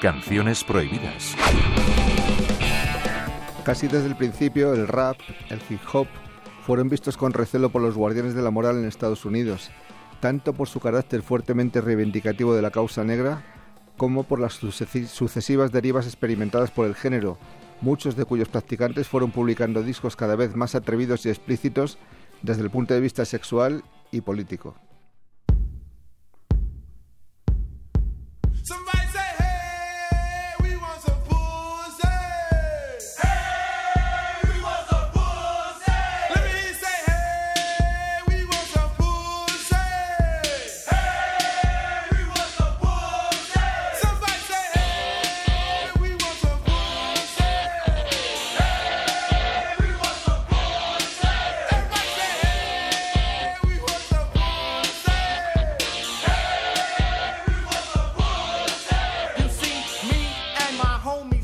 Canciones prohibidas. Casi desde el principio, el rap, el hip hop, fueron vistos con recelo por los guardianes de la moral en Estados Unidos, tanto por su carácter fuertemente reivindicativo de la causa negra, como por las sucesivas derivas experimentadas por el género, muchos de cuyos practicantes fueron publicando discos cada vez más atrevidos y explícitos desde el punto de vista sexual y político.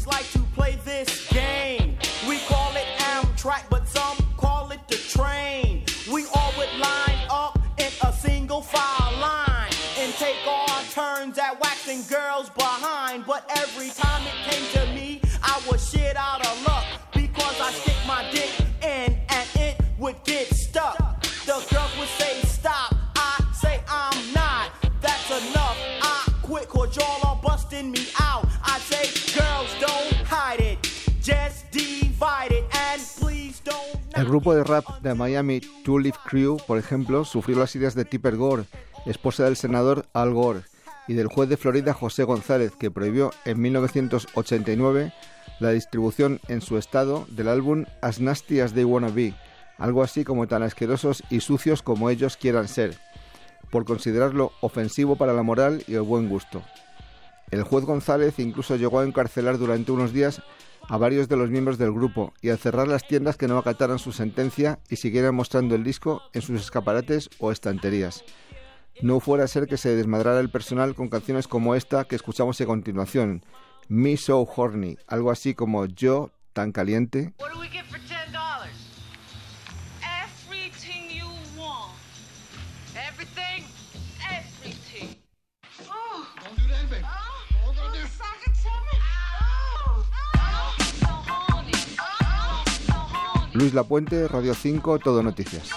dudes like to play this game. We call it Amtrak, but some call it the train. We all would line up in a single file line and take our turns at waxing girls behind. But every time it came to me, I was shit out of luck because I stick my dick in and it would get stuck. The girls would say stop, I say I'm not. That's enough. I quit cause y'all are. El grupo de rap de Miami Two Leaf Crew, por ejemplo, sufrió las ideas de Tipper Gore, esposa del senador Al Gore, y del juez de Florida José González, que prohibió en 1989 la distribución en su estado del álbum As Nasty as They Wanna Be, algo así como tan asquerosos y sucios como ellos quieran ser, por considerarlo ofensivo para la moral y el buen gusto. El juez González incluso llegó a encarcelar durante unos días a varios de los miembros del grupo y a cerrar las tiendas que no acataran su sentencia y siguieran mostrando el disco en sus escaparates o estanterías. No fuera a ser que se desmadrara el personal con canciones como esta que escuchamos a continuación, Me So Horny, algo así como Yo tan caliente. Luis Lapuente, Radio 5, Todo Noticias.